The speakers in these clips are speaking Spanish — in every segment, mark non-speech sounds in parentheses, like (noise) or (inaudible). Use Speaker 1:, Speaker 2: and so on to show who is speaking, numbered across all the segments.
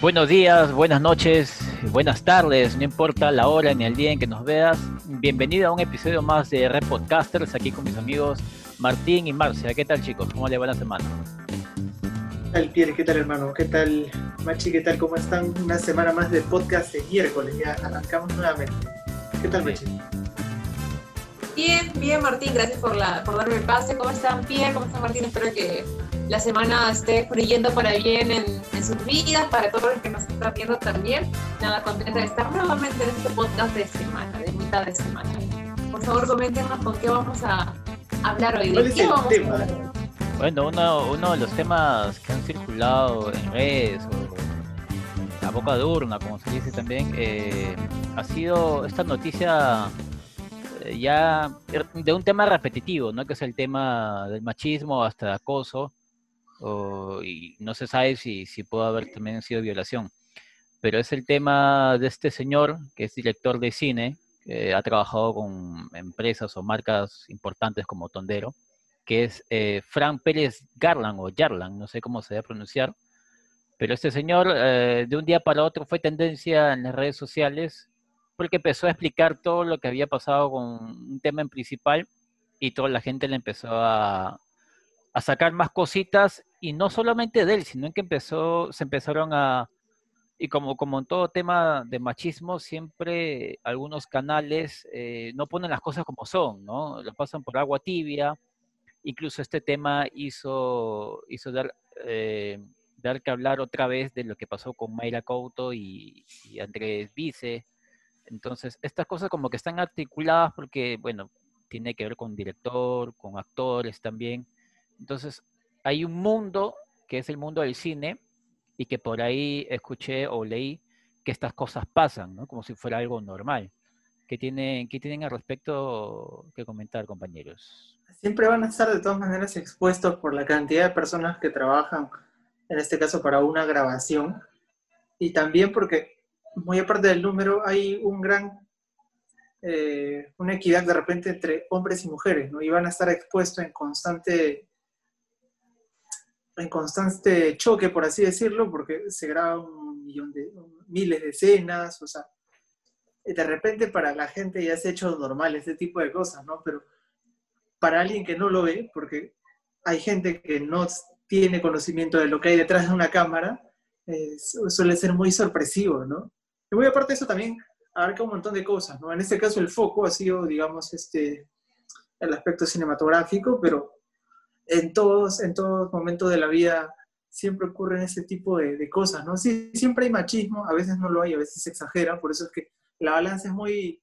Speaker 1: Buenos días, buenas noches, buenas tardes, no importa la hora ni el día en que nos veas. Bienvenido a un episodio más de Red Podcasters, aquí con mis amigos Martín y Marcia. ¿Qué tal chicos? ¿Cómo les va la semana?
Speaker 2: ¿Qué tal Pierre? ¿Qué tal hermano? ¿Qué tal Machi? ¿Qué tal? ¿Cómo están? Una semana más de podcast de miércoles, ya arrancamos nuevamente. ¿Qué tal Machi?
Speaker 3: Bien, bien Martín, gracias por, la, por darme el pase. ¿Cómo están Pierre? ¿Cómo están Martín? Espero que la semana esté fluyendo para bien en, sus vidas, para todos los que nos están viendo también. Nada, contenta de estar nuevamente en este podcast de semana, de mitad de semana. Por favor, coméntenos con qué vamos a hablar hoy.
Speaker 2: ¿Cuál es el tema?
Speaker 1: Bueno, uno, uno de los temas que han circulado en redes o la boca de urna, como se dice también, eh, ha sido esta noticia eh, ya de un tema repetitivo, ¿no? Que es el tema del machismo hasta acoso y no se sabe si, si pudo haber también sido violación. Pero es el tema de este señor, que es director de cine, que ha trabajado con empresas o marcas importantes como Tondero, que es eh, Fran Pérez Garland o Jarlan, no sé cómo se debe pronunciar. Pero este señor eh, de un día para otro fue tendencia en las redes sociales porque empezó a explicar todo lo que había pasado con un tema en principal y toda la gente le empezó a, a sacar más cositas y no solamente de él, sino que empezó, se empezaron a, y como, como en todo tema de machismo, siempre algunos canales eh, no ponen las cosas como son, ¿no? Lo pasan por agua tibia. Incluso este tema hizo, hizo dar, eh, dar que hablar otra vez de lo que pasó con Mayra Couto y, y Andrés Vice. Entonces, estas cosas como que están articuladas porque, bueno, tiene que ver con director, con actores también. Entonces, hay un mundo que es el mundo del cine y que por ahí escuché o leí que estas cosas pasan, ¿no? Como si fuera algo normal. ¿Qué tienen, qué tienen al respecto que comentar, compañeros?
Speaker 2: Siempre van a estar de todas maneras expuestos por la cantidad de personas que trabajan, en este caso para una grabación, y también porque, muy aparte del número, hay un gran, eh, una equidad de repente entre hombres y mujeres, ¿no? Y van a estar expuestos en constante en constante choque, por así decirlo, porque se graban un millón de, miles de escenas, o sea, de repente para la gente ya se ha hecho normal ese tipo de cosas, ¿no? Pero para alguien que no lo ve, porque hay gente que no tiene conocimiento de lo que hay detrás de una cámara, suele ser muy sorpresivo, ¿no? Y muy aparte de eso también abarca un montón de cosas, ¿no? En este caso el foco ha sido, digamos, este, el aspecto cinematográfico, pero en todos, en todos momentos de la vida siempre ocurren ese tipo de, cosas, ¿no? Sí, siempre hay machismo, a veces no lo hay, a veces se exagera, por eso es que la balanza es muy,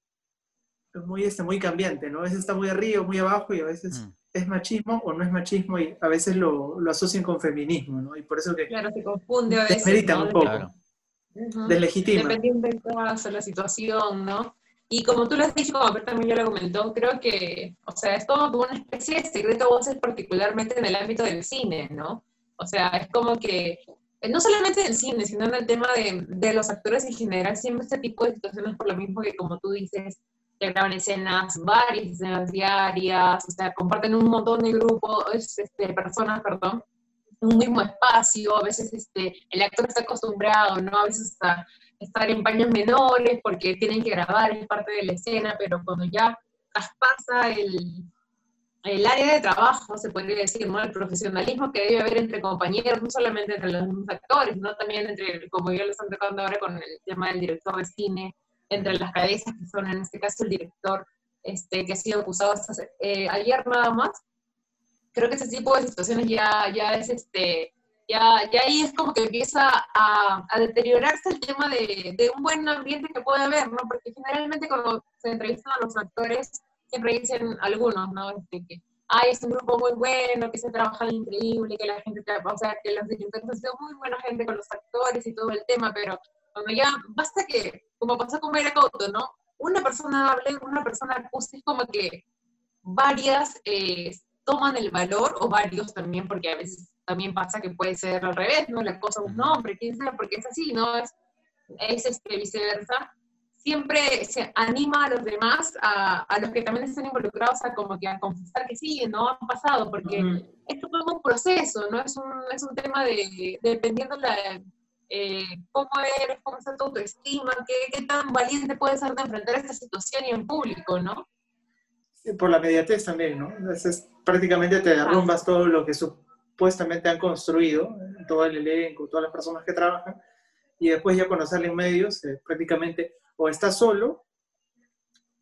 Speaker 2: muy, este, muy cambiante, ¿no? A veces está muy arriba, muy abajo y a veces mm. es machismo o no es machismo y a veces lo, lo, asocian con feminismo, ¿no? Y por eso que...
Speaker 3: Claro, se confunde a veces.
Speaker 2: un poco. Claro. Deslegitima.
Speaker 3: Dependiendo de la situación, ¿no? Y como tú lo has dicho, como Alberto también ya lo comentó, creo que, o sea, es como una especie de secreto voces particularmente en el ámbito del cine, ¿no? O sea, es como que, eh, no solamente en el cine, sino en el tema de, de los actores en general, siempre este tipo de situaciones por lo mismo que, como tú dices, que graban escenas, varias escenas diarias, o sea, comparten un montón de grupos, este, personas, perdón, un mismo espacio, a veces este, el actor está acostumbrado, ¿no? A veces está estar en paños menores porque tienen que grabar, es parte de la escena, pero cuando ya traspasa el, el área de trabajo, se podría decir, ¿no? El profesionalismo que debe haber entre compañeros, no solamente entre los mismos actores, sino también entre, como ya lo están tocando ahora con el tema del director de cine, entre las cabezas que son, en este caso, el director, este, que ha sido acusado hasta, eh, ayer nada más. Creo que ese tipo de situaciones ya, ya es este, ya, ya ahí es como que empieza a, a deteriorarse el tema de, de, un buen ambiente que puede haber, ¿no? Porque generalmente cuando se entrevistan a los actores, siempre dicen algunos, ¿no? Este, que, ay, es un grupo muy bueno, que se trabaja increíble, que la gente, o sea, que los directores han sido muy buena gente con los actores y todo el tema, pero cuando ya, basta que, como pasó con Mayra Couto, ¿no? Una persona hable, una persona acuse, es como que varias eh, toman el valor, o varios también, porque a veces también pasa que puede ser al revés, ¿no? La cosa un nombre, quién sabe, porque es así, ¿no? Es, es este, viceversa. Siempre se anima a los demás, a, a, los que también están involucrados, a como que a confesar que sí, no han pasado, porque esto es un proceso, ¿no? Es un, es un tema de, dependiendo la, eh, cómo eres, cómo está tu autoestima, qué, qué tan valiente puedes ser de enfrentar esta situación y en público, ¿no?
Speaker 2: por la mediatez también, ¿no? Entonces, prácticamente te derrumbas todo lo que supuestamente han construido, todo el elenco, todas las personas que trabajan, y después ya cuando salen medios, eh, prácticamente o estás solo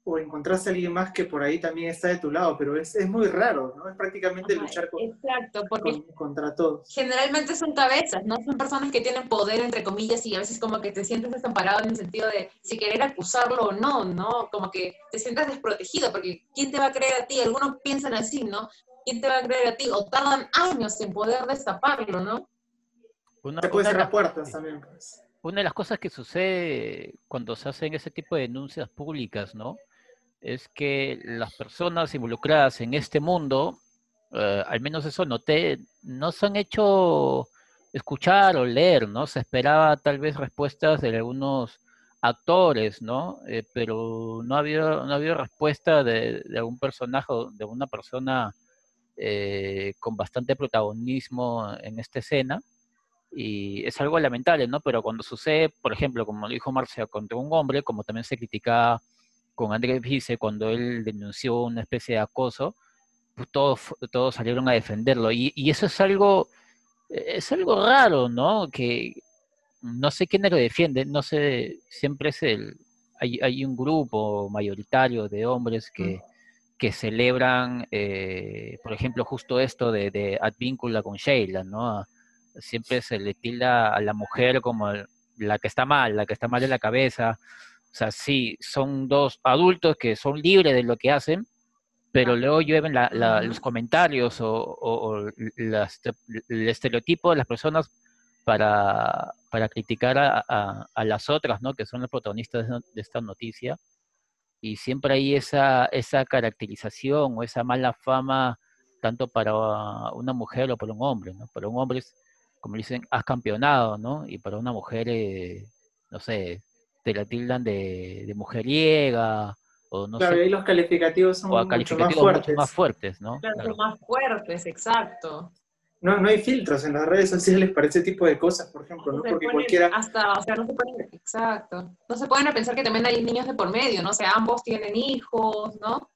Speaker 2: o encontraste a alguien más que por ahí también está de tu lado, pero es, es muy raro, ¿no? Es prácticamente luchar con,
Speaker 3: exacto, porque
Speaker 2: contra todos.
Speaker 3: Generalmente son cabezas, ¿no? Son personas que tienen poder, entre comillas, y a veces como que te sientes desamparado en el sentido de si querer acusarlo o no, ¿no? Como que te sientes desprotegido, porque ¿quién te va a creer a ti? Algunos piensan así, ¿no? ¿Quién te va a creer a ti? O tardan años en poder destaparlo, ¿no?
Speaker 2: Una, te puede cerrar puertas también, pues.
Speaker 1: Una de las cosas que sucede cuando se hacen ese tipo de denuncias públicas, ¿no? es que las personas involucradas en este mundo, eh, al menos eso noté, no se han hecho escuchar o leer, ¿no? Se esperaba tal vez respuestas de algunos actores, ¿no? Eh, pero no ha habido, no ha habido respuesta de, algún personaje, de una persona eh, con bastante protagonismo en esta escena. Y es algo lamentable, ¿no? Pero cuando sucede, por ejemplo, como dijo Marcia, contra un hombre, como también se critica con Andrés Vice cuando él denunció una especie de acoso, pues todos, todos salieron a defenderlo. Y, eso es algo, es algo raro, ¿no? Que no sé quién lo defiende, no sé, siempre es el, hay, hay un grupo mayoritario de hombres que, que celebran, eh, por ejemplo, justo esto de, de Advíncula con Sheila, ¿no? Siempre se le tilda a la mujer como la que está mal, la que está mal de la cabeza, o sea, sí, son dos adultos que son libres de lo que hacen, pero luego llueven los comentarios o, el estereotipo de las personas para, criticar a, las otras, ¿no? Que son los protagonistas de, esta noticia. Y siempre hay esa, esa caracterización o esa mala fama tanto para una mujer o para un hombre, ¿no? Para un hombre, como dicen, has campeonado, ¿no? Y para una mujer, eh, no sé, te la tildan de, de mujeriega, o no
Speaker 2: claro,
Speaker 1: sé.
Speaker 2: ahí los calificativos son mucho más fuertes.
Speaker 1: más fuertes, ¿no?
Speaker 3: Claro, más fuertes, exacto.
Speaker 2: No, no hay filtros en las redes sociales para ese tipo de cosas, por ejemplo, ¿no? Porque cualquiera...
Speaker 3: Hasta, o sea, no se pueden, exacto. No se pueden pensar que también hay niños de por medio, ¿no? O sea, ambos tienen hijos, ¿no?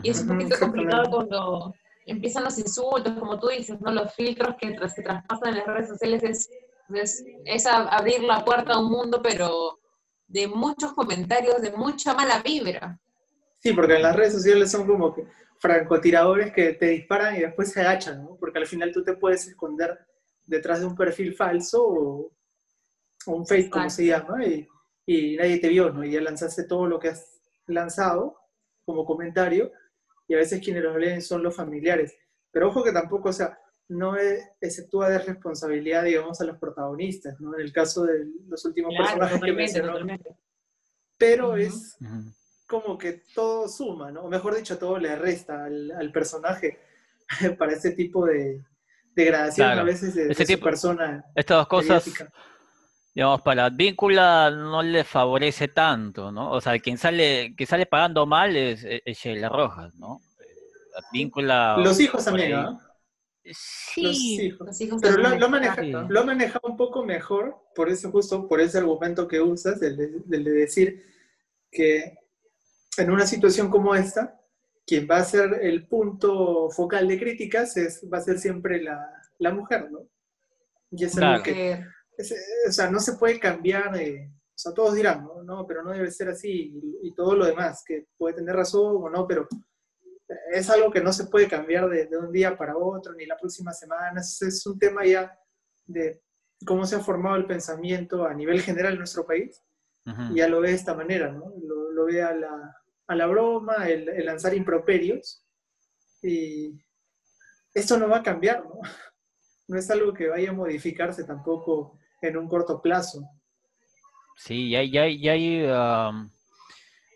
Speaker 3: Y es un poquito complicado cuando empiezan los insultos, como tú dices, ¿no? Los filtros que se traspasan en las redes sociales es, es, es abrir la puerta a un mundo, pero de muchos comentarios de mucha mala vibra.
Speaker 2: Sí, porque en las redes sociales son como que francotiradores que te disparan y después se agachan, ¿no? Porque al final tú te puedes esconder detrás de un perfil falso o, un fake, como se llama, y, y, nadie te vio, ¿no? Y ya lanzaste todo lo que has lanzado como comentario y a veces quienes lo leen son los familiares. Pero ojo que tampoco, o sea, no exceptúa de responsabilidad, digamos, a los protagonistas, ¿no? En el caso de los últimos personajes que mencionó. Pero es como que todo suma, ¿no? O mejor dicho, todo le resta al, personaje (laughs) para ese tipo de degradación a veces de, ese tipo, persona.
Speaker 1: Estas dos cosas, digamos, para Víncula no le favorece tanto, ¿no? O sea, quien sale, que sale pagando mal es, es Sheila Rojas, ¿no? Víncula...
Speaker 2: Los hijos también, ¿no?
Speaker 1: Sí,
Speaker 2: pero lo, lo, maneja, lo manejado un poco mejor, por eso justo, por ese argumento que usas, el de, decir que en una situación como esta, quien va a ser el punto focal de críticas es, va a ser siempre la, la mujer, ¿no? Y es algo que, o sea, no se puede cambiar, o sea, todos dirán, ¿no? no pero no debe ser así, y, y, todo lo demás, que puede tener razón o no, pero es algo que no se puede cambiar de, un día para otro, ni la próxima semana. Es, un tema ya de cómo se ha formado el pensamiento a nivel general en nuestro país. Y ya lo ve de esta manera, ¿no? Lo, ve a la, a la broma, el, lanzar improperios. Y esto no va a cambiar, ¿no? (laughs) No es algo que vaya a modificarse tampoco en un corto plazo.
Speaker 1: Sí, ya, ya, ya hay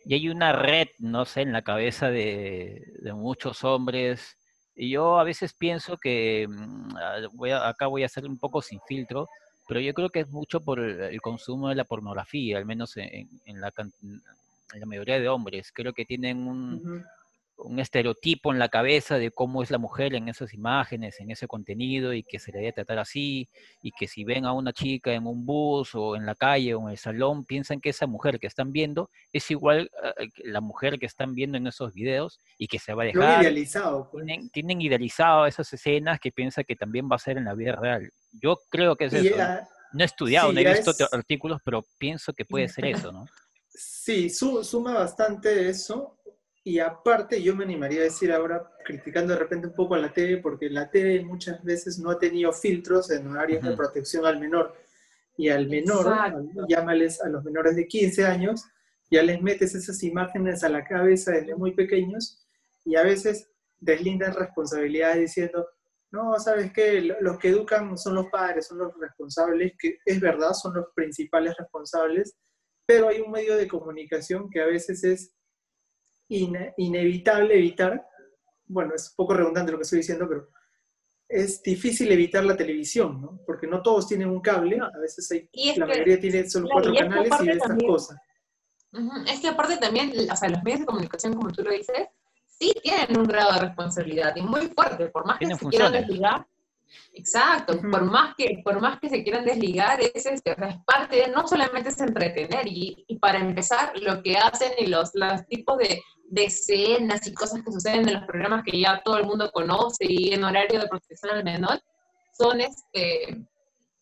Speaker 1: y hay una red, no sé, en la cabeza de, muchos hombres. Y yo a veces pienso que, mm, voy acá voy a ser un poco sin filtro, pero yo creo que es mucho por el, consumo de la pornografía, al menos en, la, la, mayoría de hombres. Creo que tienen un, un estereotipo en la cabeza de cómo es la mujer en esas imágenes, en ese contenido y que se le debe tratar así y que si ven a una chica en un bus o en la calle o en el salón, piensan que esa mujer que están viendo es igual a la mujer que están viendo en esos videos y que se va a dejar.
Speaker 2: idealizado.
Speaker 1: Pues. Tienen, idealizado esas escenas que piensan que también va a ser en la vida real. Yo creo que es eso. no he estudiado, no he visto artículos, pero pienso que puede (laughs) ser eso, ¿no?
Speaker 2: Sí, suma bastante eso y aparte, yo me animaría a decir ahora, criticando de repente un poco a la TV, porque la TV muchas veces no ha tenido filtros en áreas de protección al menor. Y al menor, llámales a los menores de 15 años, ya les metes esas imágenes a la cabeza desde muy pequeños y a veces deslindan responsabilidades diciendo, no, ¿sabes qué? Los que educan son los padres, son los responsables, que es verdad, son los principales responsables, pero hay un medio de comunicación que a veces es inevitable evitar, bueno, es un poco redundante lo que estoy diciendo, pero es difícil evitar la televisión, ¿no? Porque no todos tienen un cable, a veces hay, la mayoría tiene solo cuatro canales y ve estas cosas.
Speaker 3: Es que aparte también, o sea, los medios de comunicación, como tú lo dices, sí tienen un grado de responsabilidad y muy fuerte, por más que se quieran desligar. Exacto, por, más que, por más que se quieran desligar, es, es, es parte, no solamente es entretener, y, y, para empezar, lo que hacen y los, los tipos de, de escenas y cosas que suceden en los programas que ya todo el mundo conoce y en horario de protección al menor, son, este,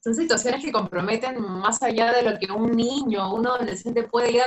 Speaker 3: son situaciones que comprometen más allá de lo que un niño o un adolescente puede ir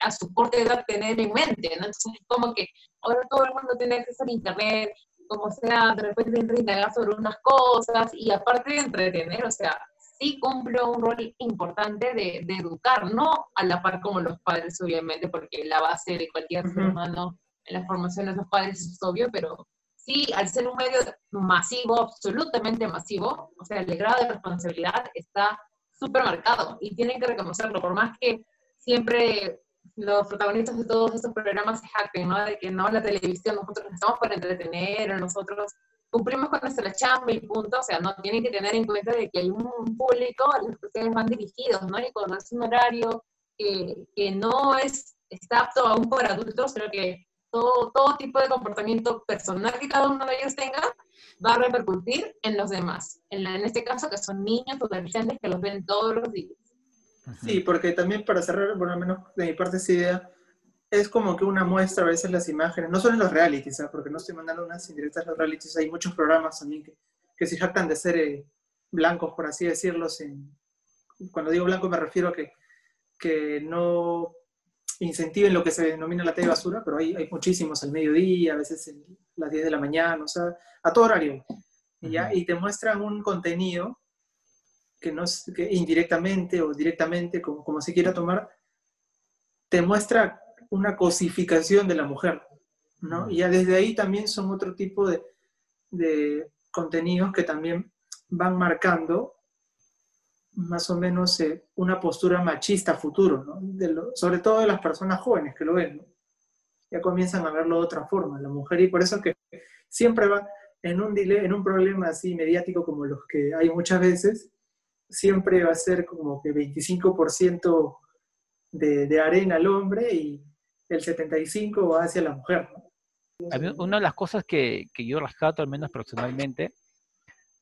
Speaker 3: a, su corta edad tener en mente, ¿no? Entonces es como que ahora todo el mundo tiene acceso a internet, como sea, de repente indagar sobre unas cosas y aparte de entretener, o sea, sí cumple un rol importante de, educar, no a la par como los padres, obviamente, porque la base de cualquier ser humano en la formación de los padres es obvio, pero sí, al ser un medio masivo, absolutamente masivo, o sea, el grado de responsabilidad está súper marcado y tienen que reconocerlo, por más que siempre los protagonistas de todos estos programas se jacten, ¿no? De que no la televisión, nosotros estamos para entretener, nosotros cumplimos con nuestra chamba y punto, o sea, no tienen que tener en cuenta de que hay un público al que ustedes van dirigidos, ¿no? Y cuando es un horario que, que no es, está apto aún para adultos, creo que todo, todo tipo de comportamiento personal que cada uno de ellos tenga va a repercutir en los demás. En, en este caso, que son niños adolescentes que los ven todos los días.
Speaker 2: Sí, porque también para cerrar, por lo menos de mi parte esa idea, es como que una muestra a veces las imágenes, no solo en los realities, ¿sabes? porque no estoy mandando unas indirectas a los realities, hay muchos programas también que, que se jactan de ser eh, blancos, por así decirlo. cuando digo blanco me refiero a que, que no incentiven lo que se denomina la tele basura, pero hay, hay muchísimos al mediodía, a veces a las 10 de la mañana, o sea, a todo horario. ya, y te muestran un contenido que, no, que indirectamente o directamente, como, como se quiera tomar, te muestra una cosificación de la mujer, ¿no? Y ya desde ahí también son otro tipo de, de contenidos que también van marcando más o menos eh, una postura machista futuro, ¿no? sobre todo de las personas jóvenes que lo ven, ¿no? ya comienzan a verlo de otra forma, la mujer, y por eso que siempre va en un, en un problema así mediático como los que hay muchas veces, siempre va a ser como que 25% de, de arena al hombre y el 75 va hacia la mujer.
Speaker 1: Una de las cosas que, que, yo rescato, al menos personalmente,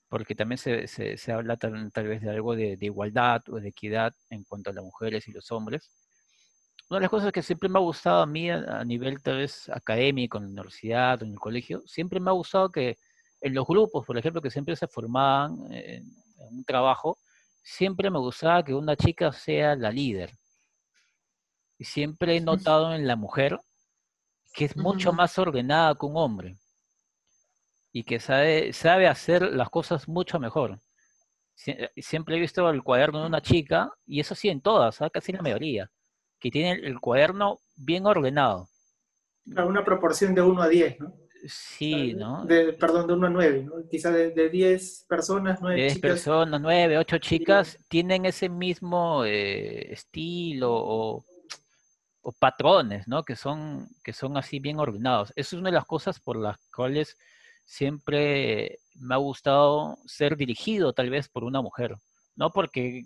Speaker 1: porque también se, se, habla tal, vez de algo de, igualdad o de equidad en cuanto a las mujeres y los hombres. Una de las cosas que siempre me ha gustado a mí a, nivel tal vez académico, en la universidad o en el colegio, siempre me ha gustado que en los grupos, por ejemplo, que siempre se formaban en un trabajo, siempre me gustaba que una chica sea la líder y siempre he notado en la mujer que es mucho más ordenada que un hombre y que sabe, sabe hacer las cosas mucho mejor. Eh, siempre he visto el cuaderno de una chica, y eso sí en todas, ¿ah? casi la mayoría, que tiene el cuaderno bien ordenado.
Speaker 2: A una proporción de 1 a 10, ¿no?
Speaker 1: Sí, ¿no?
Speaker 2: De, perdón, de 1 a 9, ¿no? Quizá de, 10 personas, 9 10
Speaker 1: personas, 9, 8 chicas tienen ese mismo eh, estilo o o patrones, ¿no? Que son, que son así bien ordenados. Eso es una de las cosas por las cuales siempre me ha gustado ser dirigido tal vez por una mujer. No porque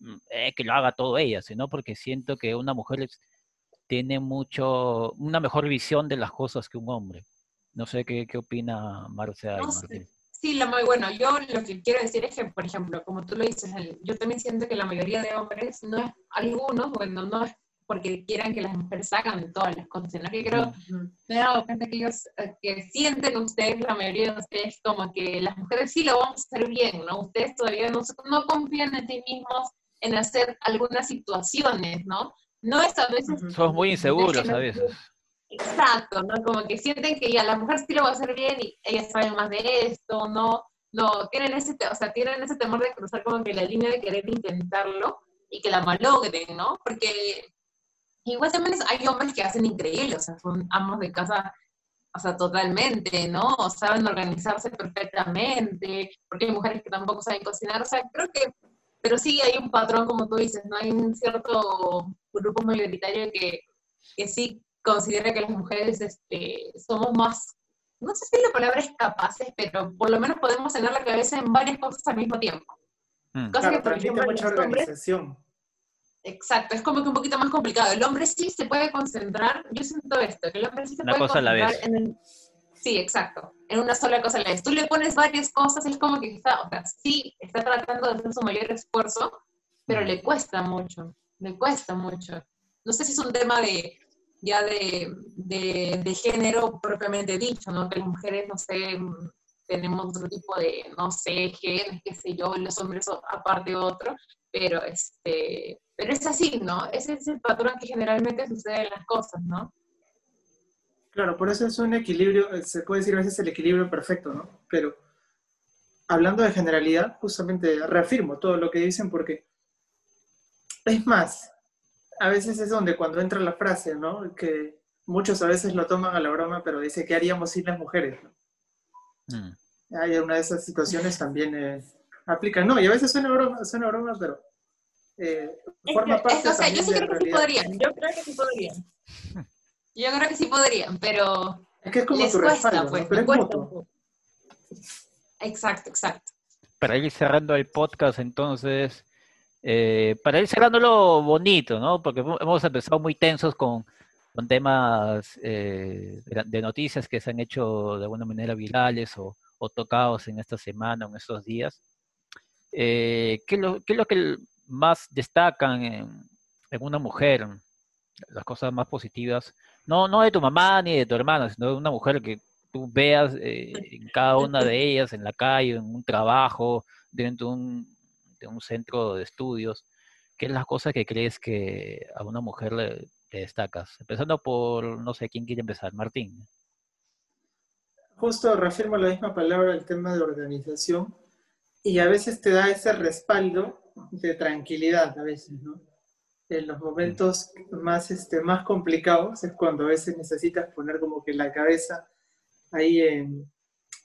Speaker 1: mm, eh, que lo haga todo ella, sino porque siento que una mujer tiene mucho, una mejor visión de las cosas que un hombre. No sé qué, qué opina Marcia y Martín.
Speaker 3: Sí, la, bueno, yo lo que quiero decir es que, por ejemplo, como tú lo dices, yo también siento que la mayoría de hombres, no es, algunos, bueno, no es porque quieran que las mujeres hagan todas las cosas, sino que creo, me he dado cuenta que ellos, eh, que sienten ustedes, la mayoría de ustedes, como que las mujeres sí lo vamos a hacer bien, ¿no? Ustedes todavía no, no confían en sí mismos en hacer algunas situaciones, ¿no? No es a veces...
Speaker 1: Somos muy inseguros a veces.
Speaker 3: Exacto, ¿no? Como que sienten que ya la mujer sí lo va a hacer bien y ellas saben más de esto, ¿no? No, tienen ese, o sea, tienen ese temor de cruzar como que la línea de querer intentarlo y que la malogren, ¿no? Porque igual también hay hombres que hacen increíble, o sea, son amos de casa, o sea, totalmente, ¿no? Saben organizarse perfectamente, porque hay mujeres que tampoco saben cocinar, o sea, creo que, pero sí hay un patrón, como tú dices, ¿no? Hay un cierto grupo mayoritario que, que sí considera que las mujeres este, somos más, no sé si la palabra es capaces, pero por lo menos podemos tener la cabeza en varias cosas al mismo tiempo.
Speaker 2: Mm. Cosa que, por ejemplo, mucha organización.
Speaker 3: exacto, es como que un poquito más complicado. El hombre sí se puede concentrar, yo siento esto, que el hombre sí se puede concentrar en el, Sí, exacto, en una sola cosa a la vez. Tú le pones varias cosas, es como que está, o sea, sí, está tratando de hacer su mayor esfuerzo, pero mm. le cuesta mucho, le cuesta mucho. No sé si es un tema de, ya de, de, género propiamente dicho, ¿no? Que las mujeres, no sé, tenemos otro tipo de, no sé, genes, qué sé yo, los hombres aparte otro, pero, este, pero es así, ¿no? Ese es el patrón que generalmente sucede en las cosas, ¿no?
Speaker 2: Claro, por eso es un equilibrio, eh, se puede decir a veces el equilibrio perfecto, ¿no? Pero hablando de generalidad, justamente reafirmo todo lo que dicen porque es más, a veces es donde cuando entra la frase, ¿no? Que muchos a veces lo toman a la broma, pero dice, ¿qué haríamos sin las mujeres? Mm. Hay una de esas situaciones también eh, aplica. No, y a veces suena broma, suena broma pero eh, forma parte
Speaker 3: o sea, yo sí creo que sí podrían, yo creo que sí podrían. Yo creo que sí podrían, pero
Speaker 2: es que es como les tu cuesta, respaldo, pues, pero
Speaker 3: es Exacto, exacto.
Speaker 1: Para ir cerrando el podcast, entonces, eh, para ir cerrándolo bonito, ¿no? Porque hemos empezado muy tensos con, temas eh, de noticias que se han hecho de alguna manera virales o, tocados en esta semana o en estos días. Eh, ¿qué, es lo, que más destacan en, una mujer? Las cosas más positivas, no, no de tu mamá ni de tu hermana, sino de una mujer que tú veas en cada una de ellas, en la calle, en un trabajo, dentro de un, de un centro de estudios, ¿qué es la cosa que crees que a una mujer le, destacas? Empezando por, no sé, ¿quién quiere empezar? Martín.
Speaker 2: Justo reafirmo la misma palabra, el tema de organización, y a veces te da ese respaldo de tranquilidad, a veces, ¿no? En los momentos más, este, más complicados es cuando a veces necesitas poner como que la cabeza ahí en,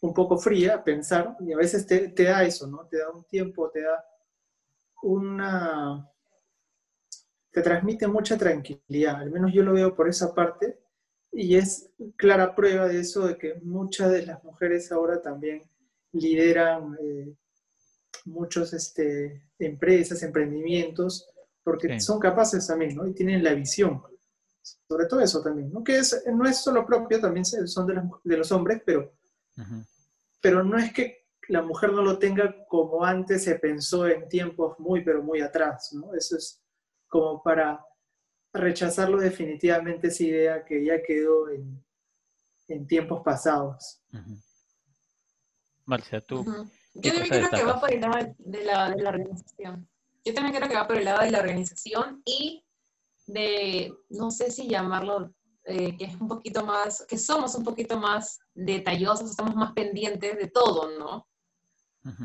Speaker 2: un poco fría, pensar, y a veces te, te da eso, ¿no? Te da un tiempo, te da una... te transmite mucha tranquilidad, al menos yo lo veo por esa parte, y es clara prueba de eso, de que muchas de las mujeres ahora también lideran eh, muchos este, empresas, emprendimientos, porque son capaces también, ¿no? Y tienen la visión. Sobre todo eso también, ¿no? Que es, no es solo propio, también son de, de los hombres, pero, pero no es que la mujer no lo tenga como antes se pensó en tiempos muy, pero muy atrás, ¿no? Eso es como para rechazarlo definitivamente esa idea que ya quedó en, tiempos pasados.
Speaker 1: Marcia, tú.
Speaker 3: Yo también creo que va por el lado de la, de la organización. Yo también creo que va por el lado de la organización y de, no sé si llamarlo, eh, que es un poquito más, que somos un poquito más detallosos, estamos más pendientes de todo, ¿no?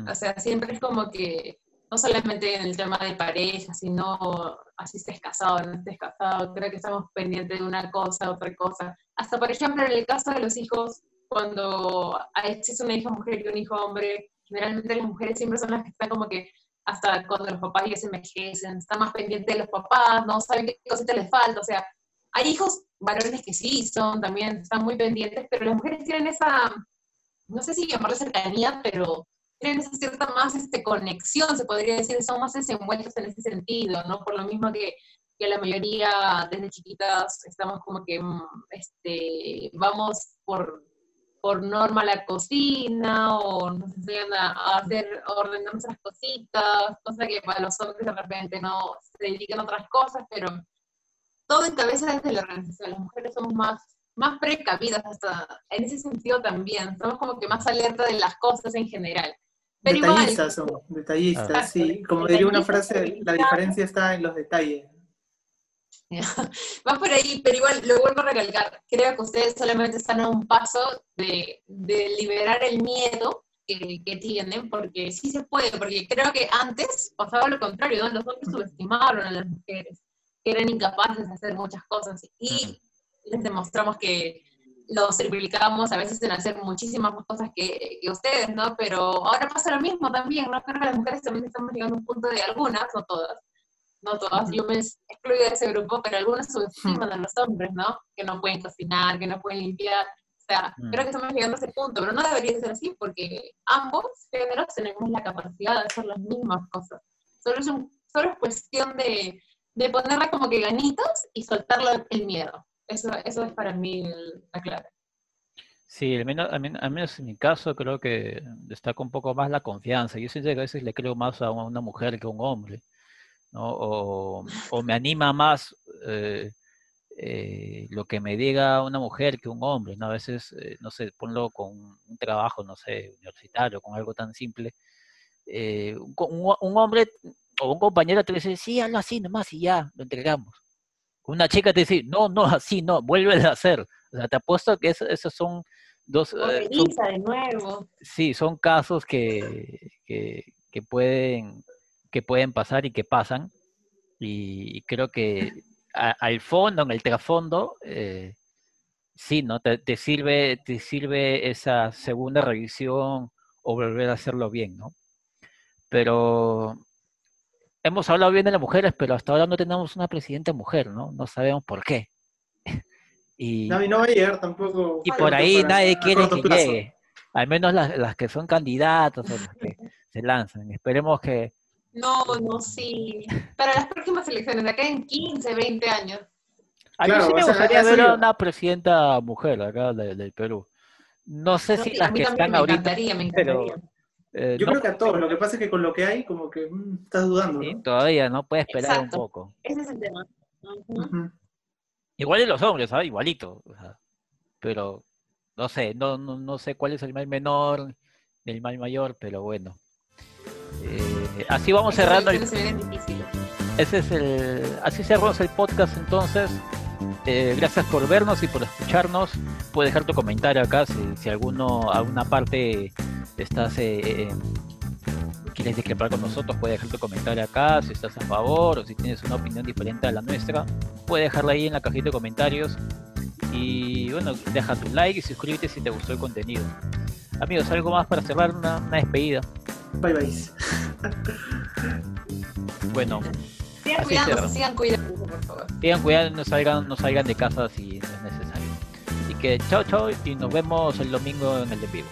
Speaker 3: O sea, siempre es como que, no solamente en el tema de pareja, sino así estés casado no estés casado, creo que estamos pendientes de una cosa, otra cosa. Hasta, por ejemplo, en el caso de los hijos, cuando existe una hija mujer y un hijo hombre, generalmente las mujeres siempre son las que están como que hasta cuando los papás ya se envejecen, están más pendientes de los papás, no saben qué cosita les falta, o sea, hay hijos varones que sí son, también están muy pendientes, pero las mujeres tienen esa, no sé si llamarla cercanía, pero tienen esa cierta más este, conexión, se podría decir, son más desenvueltos en ese sentido, ¿no? Por lo mismo que que la mayoría desde chiquitas estamos como que mm, este, vamos por, por norma a la cocina o nos enseñan a, hacer, ordenar nuestras cositas, cosa que para los hombres de repente no se dedican a otras cosas, pero todo en cabeza desde la organización. Las mujeres somos más, más precavidas hasta en ese sentido también. Somos como que más alerta de las cosas en general.
Speaker 2: Pero detallistas son, detallistas, sí. Como diría una frase, la diferencia está en los detalles. (laughs)
Speaker 3: Va por ahí, pero igual lo vuelvo a recalcar. Creo que ustedes solamente están a un paso de, de liberar el miedo que, que, tienen, porque sí se puede, porque creo que antes pasaba lo contrario, ¿no? los hombres subestimaron a las mujeres, que eran incapaces de hacer muchas cosas, y les demostramos que los triplicamos a veces en hacer muchísimas más cosas que, que, ustedes, ¿no? Pero ahora pasa lo mismo también, ¿no? Creo que las mujeres también estamos llegando a un punto de algunas, no todas, no todas, yo me excluyo de ese grupo, pero algunas subestiman a los hombres, ¿no? Que no pueden cocinar, que no pueden limpiar. O sea, creo que estamos llegando a ese punto, pero no debería ser así porque ambos géneros tenemos la capacidad de hacer las mismas cosas. Solo es, un, solo es cuestión de, de ponerle como que ganitos y soltarle el miedo. Eso, eso es para mí la clave.
Speaker 1: Sí, al menos, al menos, en mi caso creo que destaca un poco más la confianza. Yo siento que a veces le creo más a una mujer que a un hombre. O, me anima más eh, eh, lo que me diga una mujer que un hombre, ¿no? A veces, eh, no sé, ponlo con un trabajo, no sé, universitario, con algo tan simple. Un, un, hombre o un compañero te dice, sí, hazlo así nomás y ya, lo entregamos. Una chica te dice, no, no, así no, vuelve a hacer. O sea, te apuesto que esos son dos...
Speaker 3: de nuevo.
Speaker 1: Sí, son casos que, que, que pueden que pueden pasar y que pasan. Y creo que al fondo, en el trasfondo, eh, sí, ¿no? Te, sirve, te sirve esa segunda revisión o volver a hacerlo bien, ¿no? Pero hemos hablado bien de las mujeres, pero hasta ahora no tenemos una presidenta mujer, ¿no? No sabemos por qué. (laughs)
Speaker 2: y, no, va a llegar tampoco.
Speaker 1: Y por ahí nadie quiere que llegue. Al menos las, las que son candidatos o las que (laughs) se lanzan. Esperemos que,
Speaker 3: no, no, sí. Para las próximas elecciones, de acá en 15, 20 años.
Speaker 1: A mí sí me gustaría ver a una presidenta mujer acá del, Perú. No sé si las que están
Speaker 3: me
Speaker 1: ahorita.
Speaker 3: Encantaría, me encantaría.
Speaker 2: Eh, Yo creo que a todos, lo que pasa es que con lo que hay, como que mm, estás dudando.
Speaker 1: Sí, todavía, ¿no? Puedes esperar un poco.
Speaker 3: Ese es el tema.
Speaker 1: Igual de los hombres, ¿sabes? Igualito. pero no sé, no, no, no sé cuál es el mal menor, el mal mayor, pero bueno. Eh, así vamos cerrando. El, ese es el, así cerramos el podcast entonces. Eh, gracias por vernos y por escucharnos. Puedes dejar tu comentario acá si, si alguno, alguna parte estás eh, quieres discrepar con nosotros, puedes dejar tu comentario acá, si estás a favor o si tienes una opinión diferente a la nuestra, puedes dejarla ahí en la cajita de comentarios. Y bueno, deja tu like y suscríbete si te gustó el contenido. Amigos, algo más para cerrar una despedida.
Speaker 2: Bye bye. (laughs)
Speaker 1: Bueno.
Speaker 3: Sigan cuidando, sigan cuidando, por favor.
Speaker 1: Sigan cuidando, no salgan, no salgan de casa si no es necesario. Así que chao, chao y nos vemos el domingo en el de vivo.